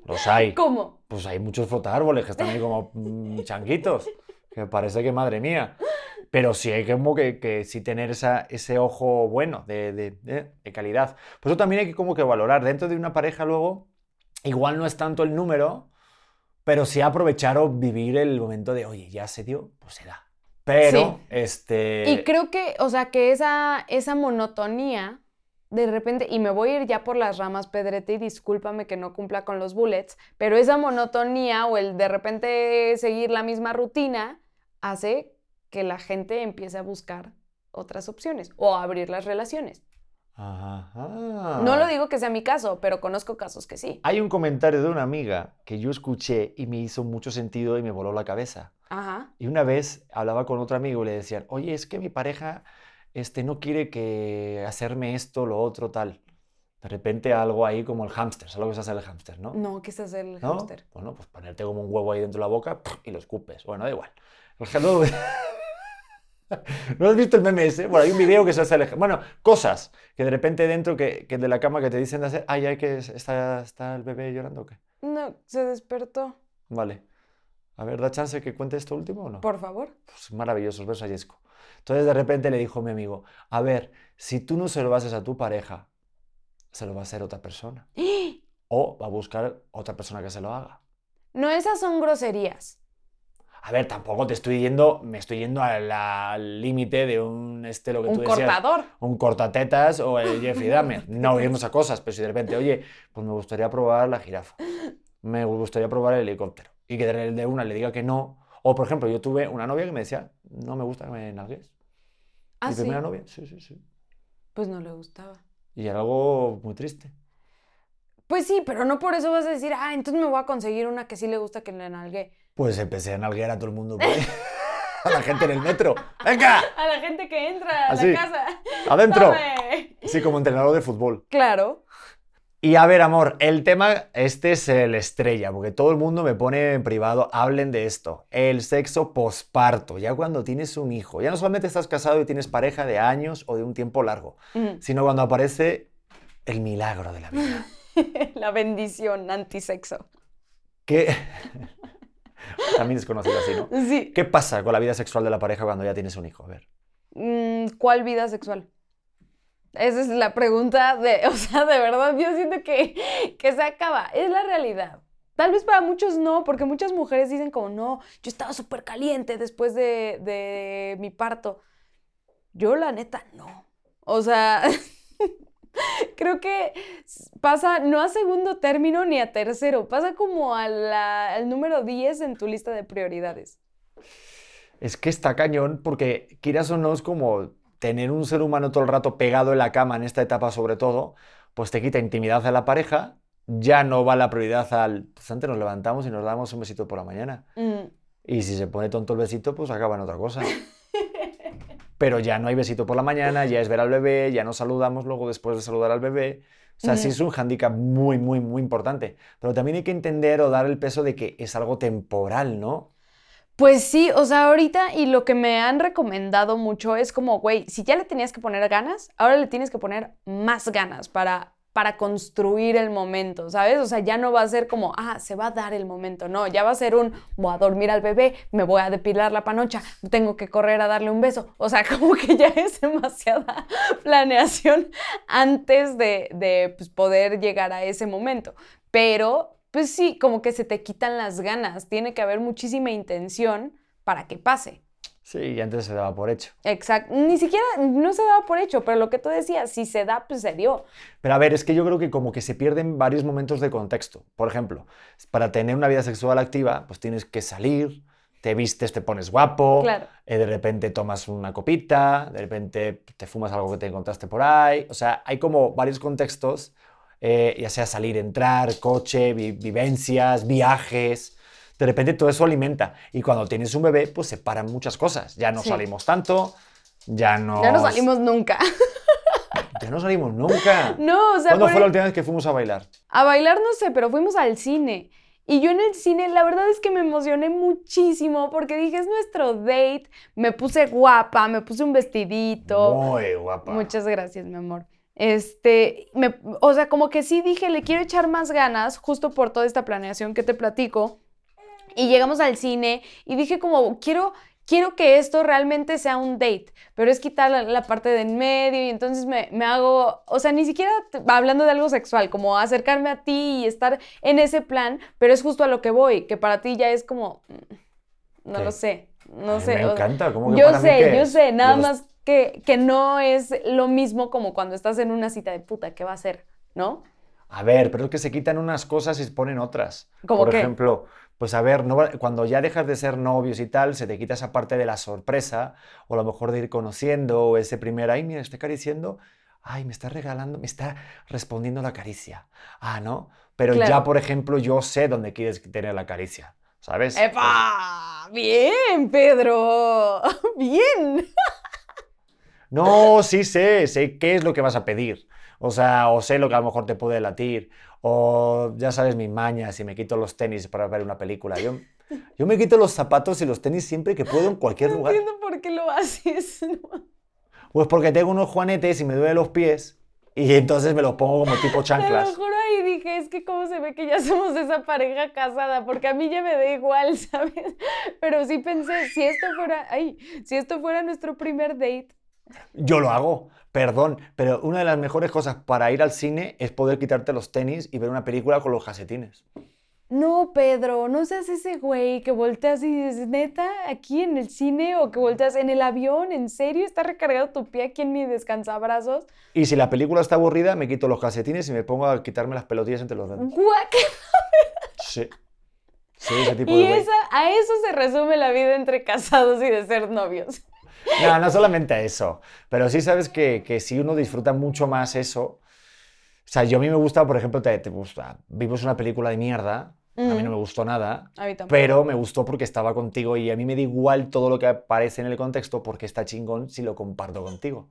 los hay. ¿cómo? Pues hay muchos frotárboles que están ahí como mm, changuitos, que parece que madre mía. Pero sí hay como que, que sí tener esa, ese ojo bueno, de, de- de- de calidad. Por eso también hay que como que valorar. Dentro de una pareja luego, igual no es tanto el número, pero sí aprovechar o vivir el momento de, oye, ya se dio, pues se da. Pero, Sí. este... Y creo que, o sea, que esa, esa monotonía, de repente, y me voy a ir ya por las ramas, Pedrete, y discúlpame que no cumpla con los bullets, pero esa monotonía o el de repente seguir la misma rutina hace que la gente empiece a buscar otras opciones o a abrir las relaciones. Ajá. No lo digo que sea mi caso, pero conozco casos que sí. Hay un comentario de una amiga que yo escuché y me hizo mucho sentido y me voló la cabeza. Ajá. Y una vez hablaba con otro amigo y le decían, oye, es que mi pareja este, no quiere que hacerme esto, lo otro, tal. De repente algo ahí como el hámster, ¿sabes lo que es hacer el hámster, no? No, ¿qué es hacer el ¿No? hámster? Bueno, pues ponerte como un huevo ahí dentro de la boca y lo escupes. Bueno, da igual. El hello- ¿No has visto el meme ese? Bueno, hay un video que se hace el Bueno, cosas que de repente dentro que, que de la cama que te dicen de hacer. Ay, ay, que es- está, está el bebé llorando o qué. No, se despertó. Vale. A ver, ¿da chance que cuente esto último o no? Por favor. Pues maravilloso, beso a Yesco. Entonces de repente le dijo mi amigo, a ver, si tú no se lo haces a tu pareja, se lo va a hacer otra persona. O va a buscar otra persona que se lo haga. No, esas son groserías. A ver, tampoco te estoy yendo, me estoy yendo al límite de un, este, lo que tú Un decías, cortador. un cortatetas o el Jeffrey Dahmer. No iremos a cosas, pero si de repente, oye, pues me gustaría probar la jirafa, me gustaría probar el helicóptero, y que de una le diga que no. O, por ejemplo, yo tuve una novia que me decía, no me gusta que me nalgues. Ah, Mi sí. primera novia, sí, sí, sí. Pues no le gustaba. Y era algo muy triste. Pues sí, pero no por eso vas a decir, ah, entonces me voy a conseguir una que sí le gusta que le nalgue. Pues empecé a nalguear a todo el mundo, a la gente en el metro. ¡Venga! A la gente que entra a Así. la casa. ¡Adentro! Sí, como entrenador de fútbol. Claro. Y a ver, amor, el tema, este es el estrella, porque todo el mundo me pone en privado, hablen de esto, el sexo posparto, ya cuando tienes un hijo, ya no solamente estás casado y tienes pareja de años o de un tiempo largo, Mm. sino cuando aparece el milagro de la vida. La bendición antisexo. ¿Qué? También es conocido así, ¿no? Sí. ¿Qué pasa con la vida sexual de la pareja cuando ya tienes un hijo? A ver. Mm, ¿Cuál vida sexual? Esa es la pregunta de, o sea, de verdad, yo siento que, que se acaba. Es la realidad. Tal vez para muchos no, porque muchas mujeres dicen como, no, yo estaba súper caliente después de, de mi parto. Yo la neta no. O sea, creo que pasa no a segundo término ni a tercero, pasa como a la- al número 10 en tu lista de prioridades. Es que está cañón porque, quieras o no, es como tener un ser humano todo el rato pegado en la cama en esta etapa sobre todo, pues te quita intimidad a la pareja, ya no va la prioridad al, pues antes nos levantamos y nos damos un besito por la mañana. Mm, Y si se pone tonto el besito, pues acaba en otra cosa. Pero ya no hay besito por la mañana, ya es ver al bebé, ya nos saludamos luego después de saludar al bebé. O sea, sí es un hándicap muy, muy, muy importante. Pero también hay que entender o dar el peso de que es algo temporal, ¿no? Pues sí, o sea, ahorita y lo que me han recomendado mucho es como, güey, si ya le tenías que poner ganas, ahora le tienes que poner más ganas para para construir el momento, ¿sabes? O sea, ya no va a ser como, ah, se va a dar el momento, no, ya va a ser un, voy a dormir al bebé, me voy a depilar la panocha, tengo que correr a darle un beso, o sea, como que ya es demasiada planeación antes de, de pues, poder llegar a ese momento, pero pues sí, como que se te quitan las ganas, tiene que haber muchísima intención para que pase. Sí, y antes se daba por hecho. Exacto. Ni siquiera, no se daba por hecho, pero lo que tú decías, si se da, pues se dio. Pero a ver, es que yo creo que como que se pierden varios momentos de contexto. Por ejemplo, para tener una vida sexual activa, pues tienes que salir, te vistes, te pones guapo, Claro. eh, de repente tomas una copita, de repente te fumas algo que te encontraste por ahí. O sea, hay como varios contextos, eh, ya sea salir, entrar, coche, vi- vivencias, viajes. De repente todo eso alimenta. Y cuando tienes un bebé, pues se paran muchas cosas. Ya no Sí. salimos tanto, ya no... Ya no salimos nunca. Ya no salimos nunca. no, o sea, ¿Cuándo fue la última vez que fuimos a bailar? a bailar no sé, pero fuimos al cine. Y yo en el cine, la verdad es que me emocioné muchísimo porque dije, es nuestro date. Me puse guapa, me puse un vestidito. Muy guapa. Muchas gracias, mi amor. Este, me- o sea, como que sí dije, le quiero echar más ganas, justo por toda esta planeación que te platico. Y llegamos al cine y dije como, quiero, quiero que esto realmente sea un date, pero es quitar la, la parte de en medio y entonces me, me hago, o sea, ni siquiera hablando de algo sexual, como acercarme a ti y estar en ese plan, pero es justo a lo que voy, que para ti ya es como, mm, no lo sé, no sé. Me encanta. ¿cómo que yo para mí sé, yo sé, nada Los- más que, que no es lo mismo como cuando estás en una cita de puta, ¿qué va a ser? ¿No? A ver, pero es que se quitan unas cosas y se ponen otras. ¿Cómo Por qué? ejemplo, pues a ver, no cuando ya dejas de ser novios y tal, se te quita esa parte de la sorpresa, o a lo mejor de ir conociendo, o ese primer, ay, mira, está acariciando, ay, me está regalando, me está respondiendo la caricia. Ah, ¿no? Pero ya, por ejemplo, yo sé dónde quieres tener la caricia, ¿sabes? ¡Epa! Bien, Pedro. Bien. No, sí sé, sé qué es lo que vas a pedir. O sea, o sé lo que a lo mejor te puede latir. O ya sabes mis mañas y me quito los tenis para ver una película. Yo, yo me quito los zapatos y los tenis siempre que puedo en cualquier No lugar. entiendo por qué lo haces. ¿no? Pues porque tengo unos juanetes y me duelen los pies y entonces me los pongo como tipo Te lo chanclas. juro ahí dije, es que cómo se ve que ya somos esa pareja casada, porque a mí ya me da igual, ¿sabes? Pero sí pensé, si esto fuera, ay, si esto fuera nuestro primer date, Yo lo hago, perdón, pero una de las mejores cosas para ir al cine es poder quitarte los tenis y ver una película con los calcetines. No, Pedro, no seas ese güey que volteas y dices, neta, aquí en el cine o que volteas en el avión, ¿en serio? ¿Está recargado tu pie aquí en mi descansabrazos? Y si la película está aburrida, me quito los calcetines y me pongo a quitarme las pelotillas entre los dedos. Guac. Sí. Sí, ese tipo Y de esa, a eso se resume la vida entre casados y de ser novios. No, no solamente eso. Pero sí sabes que, que si uno disfruta mucho más eso. O sea, yo a mí me gusta, por ejemplo, te, te gusta. Vimos una película de mierda. A mí no me gustó nada. A mí. Pero me gustó porque estaba contigo y a mí me da igual todo lo que aparece en el contexto porque está chingón si lo comparto contigo.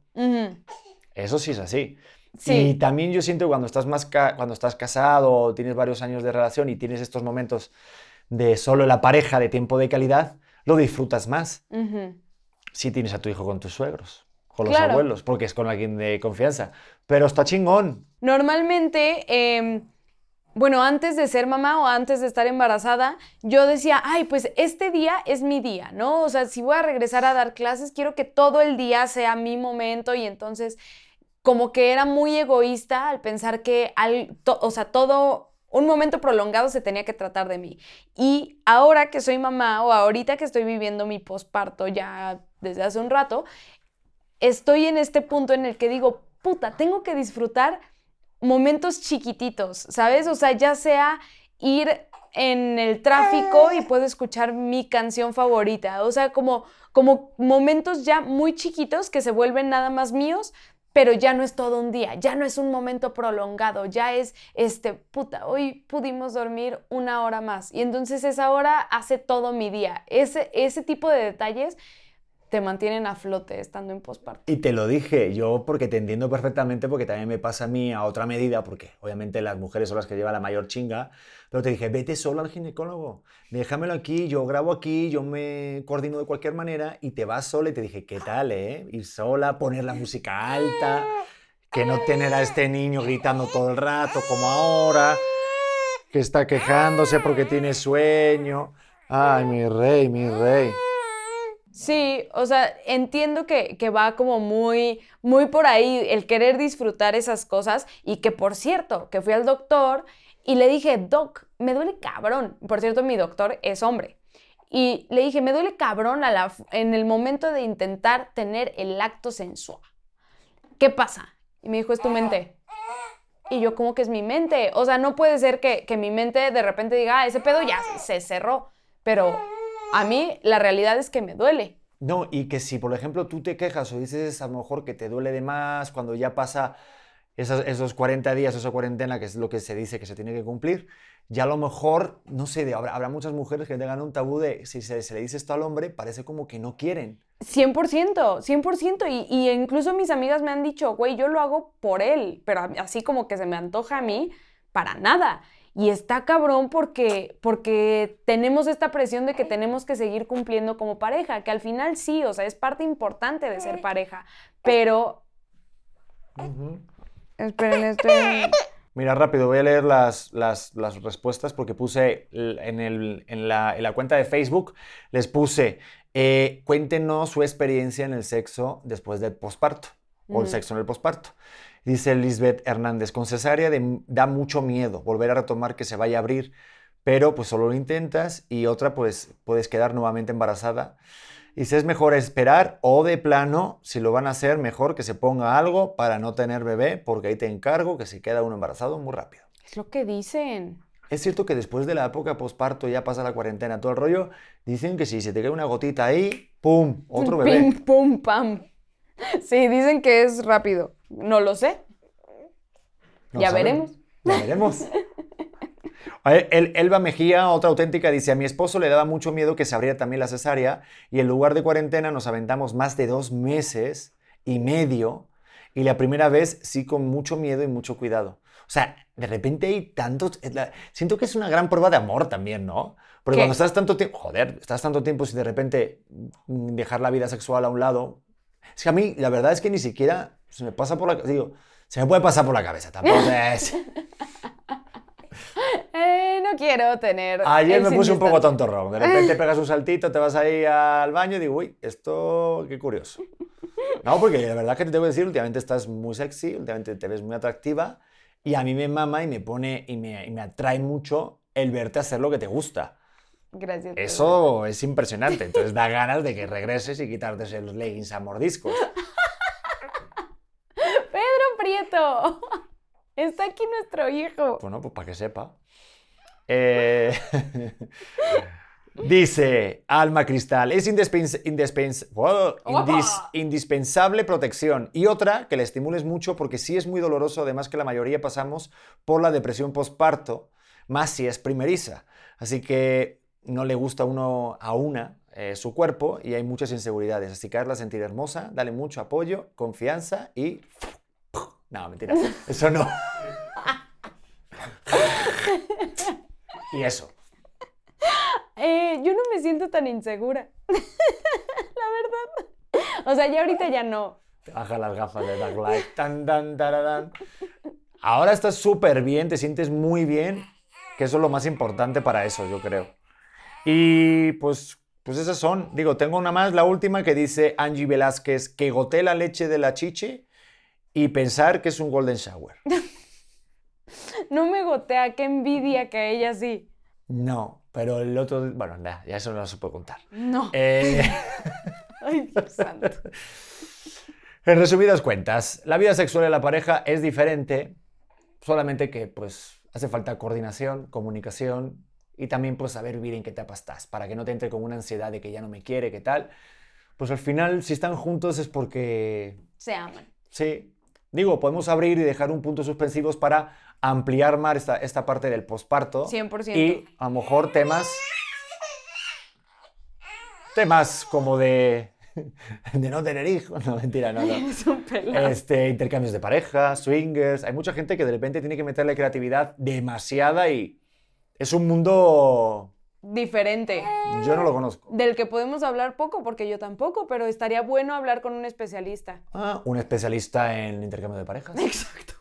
Eso sí es así. Sí. Y también yo siento que cuando estás, más cuando estás casado o tienes varios años de relación y tienes estos momentos de solo la pareja, de tiempo de calidad, lo disfrutas más. Si tienes a tu hijo con tus suegros, con los Claro. abuelos, porque es con alguien de confianza. Pero está chingón. Normalmente, em, bueno, antes de ser mamá o antes de estar embarazada, yo decía, ay, pues este día es mi día, ¿no? O sea, si voy a regresar a dar clases, quiero que todo el día sea mi momento y entonces como que era muy egoísta al pensar que, al, to- o sea, todo, un momento prolongado se tenía que tratar de mí. Y ahora que soy mamá o ahorita que estoy viviendo mi posparto ya desde hace un rato, estoy en este punto en el que digo, puta, tengo que disfrutar momentos chiquititos, ¿sabes? O sea, ya sea ir en el tráfico y puedo escuchar mi canción favorita, o sea, como, como momentos ya muy chiquitos que se vuelven nada más míos, pero ya no es todo un día, ya no es un momento prolongado, ya es, este, puta, hoy pudimos dormir una hora más y entonces esa hora hace todo mi día. Ese, ese tipo de detalles te mantienen a flote estando en posparto. Y te lo dije, yo porque te entiendo perfectamente, porque también me pasa a mí a otra medida, porque obviamente las mujeres son las que llevan la mayor chinga, pero te dije, vete solo al ginecólogo, déjamelo aquí, yo grabo aquí, yo me coordino de cualquier manera y te vas sola y te dije, ¿qué tal, eh? Ir sola, poner la música alta. que no tener a este niño gritando todo el rato como ahora, que está quejándose porque tiene sueño. Ay, mi rey, mi rey. Sí, o sea, entiendo que, que, va como muy, muy por ahí el querer disfrutar esas cosas y que por cierto, que fui al doctor y le dije, doc, me duele cabrón. Por cierto, mi doctor es hombre. Y le dije, me duele cabrón en el momento de intentar tener el acto sensual. ¿Qué pasa? Y me dijo, es tu mente. Y yo, como que es mi mente? O sea, no puede ser que, que mi mente de repente diga, ah, ese pedo ya se cerró. Pero a mí la realidad es que me duele. No, y que si, por ejemplo, tú te quejas o dices a lo mejor que te duele de más cuando ya pasa esos, esos 40 días, esa cuarentena, que es lo que se dice que se tiene que cumplir, ya a lo mejor, no sé, habrá, habrá muchas mujeres que tengan un tabú de si se, se, le dice esto al hombre, parece como que no quieren. 100%, 100%. Y, y incluso mis amigas me han dicho, güey, yo lo hago por él, pero así como que se me antoja a mí, para nada. Y está cabrón porque, porque tenemos esta presión de que tenemos que seguir cumpliendo como pareja, que al final sí, o sea, es parte importante de ser pareja, pero... Esperen, estoy... Mira, rápido, voy a leer las, las, las respuestas porque puse en, el, en, la, en, la, cuenta de Facebook, les puse, eh, cuéntenos su experiencia en el sexo después del posparto o el sexo en el posparto. Dice Lisbeth Hernández, con cesárea da mucho miedo volver a retomar que se vaya a abrir, pero pues solo lo intentas y otra pues puedes quedar nuevamente embarazada. Y si es mejor esperar o de plano, si lo van a hacer, mejor que se ponga algo para no tener bebé, porque ahí te encargo que se queda uno embarazado muy rápido. Es lo que dicen. Es cierto que después de la época posparto ya pasa la cuarentena, todo el rollo, dicen que si se te cae una gotita ahí, ¡pum! Otro bebé. Pim, pum, pam. Sí, dicen que es rápido. No lo sé. No ya saben. veremos. Ya veremos. El, Elba Mejía, otra auténtica, dice, a mi esposo le daba mucho miedo que se abriera también la cesárea y en lugar de cuarentena nos aventamos más de dos meses y medio y la primera vez sí con mucho miedo y mucho cuidado. O sea, de repente hay tantos... Siento que es una gran prueba de amor también, ¿no? Porque ¿Qué? cuando estás tanto tiempo... Joder, estás tanto tiempo sin de repente dejar la vida sexual a un lado. Es que a mí, la verdad es que ni siquiera se me pasa por la... Digo, se me puede pasar por la cabeza, tampoco es... Eh, no quiero tener. Ayer me puse un poco tontorrón. De repente pegas un saltito, te vas ahí al baño y digo, uy, esto qué curioso. No, porque la verdad que te tengo que decir, últimamente estás muy sexy, últimamente te ves muy atractiva y a mí me mama y me pone y me, y me atrae mucho el verte hacer lo que te gusta. Gracias. Eso es impresionante. Entonces da ganas de que regreses y quitarte los leggings a mordiscos. Está aquí nuestro hijo. Bueno, pues para que sepa. Eh, dice Alma Cristal, es wow, indis- indispensable protección. Y otra, que la estimules mucho porque sí es muy doloroso, además que la mayoría pasamos por la depresión postparto, más si es primeriza. Así que no le gusta uno a una eh, su cuerpo y hay muchas inseguridades. Así que hazla sentir hermosa, dale mucho apoyo, confianza y... No, mentira, eso no. y eso. Eh, yo no me siento tan insegura. La verdad. O sea, ya ahorita ya no. Te baja las gafas de Dark Light. Tan, tan, tararán. Ahora estás súper bien, te sientes muy bien, que eso es lo más importante para eso, yo creo. Y pues, pues esas son. Digo, tengo una más, la última, que dice Angie Velázquez, que goté la leche de la chichi y pensar que es un golden shower. No me gotea, qué envidia que a ella sí. No, pero el otro, bueno, nada, ya eso no se puede contar. No. Eh, Ay, Dios santo. En resumidas cuentas, la vida sexual de la pareja es diferente, solamente que pues hace falta coordinación, comunicación y también pues saber vivir en qué etapa estás, para que no te entre con una ansiedad de que ya no me quiere, qué tal. Pues al final, si están juntos es porque, Se aman. sí, digo, podemos abrir y dejar un punto suspensivos para ampliar más esta, esta parte del posparto. 100%. Y a lo mejor temas, temas como de, de no tener hijos, no, mentira, no, no. Es un pelado. Este, intercambios de pareja, swingers. Hay mucha gente que de repente tiene que meterle creatividad demasiada y es un mundo diferente, Yo no lo conozco. del que podemos hablar poco, porque yo tampoco, pero estaría bueno hablar con un especialista. Ah, un especialista en intercambio de parejas. Exacto.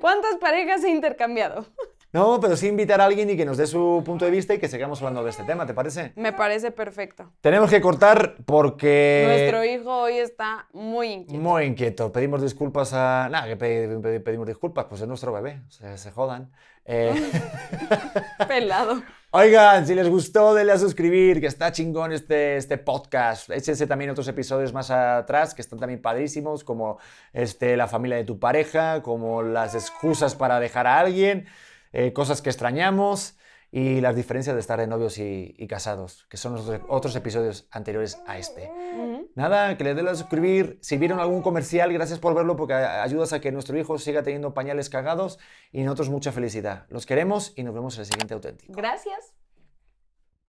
¿Cuántas parejas he intercambiado? No, pero sí invitar a alguien y que nos dé su punto de vista y que sigamos hablando de este tema, ¿te parece? Me parece perfecto. Tenemos que cortar porque... Nuestro hijo hoy está muy inquieto. Muy inquieto. Pedimos disculpas a... Nada, que pe- pe- pedimos disculpas, pues es nuestro bebé, o sea, se jodan. Eh, Pelado. Oigan, si les gustó, denle a suscribir, que está chingón este, este podcast. Échense también otros episodios más atrás, que están también padrísimos, como este, la familia de tu pareja, como las excusas para dejar a alguien, eh, cosas que extrañamos y las diferencias de estar de novios y, y casados, que son los otros episodios anteriores a este. Ujú. Nada, que le den a suscribir. Si vieron algún comercial, gracias por verlo porque ayudas a que nuestro hijo siga teniendo pañales cagados y nosotros mucha felicidad. Los queremos y nos vemos en el siguiente auténtico. Gracias.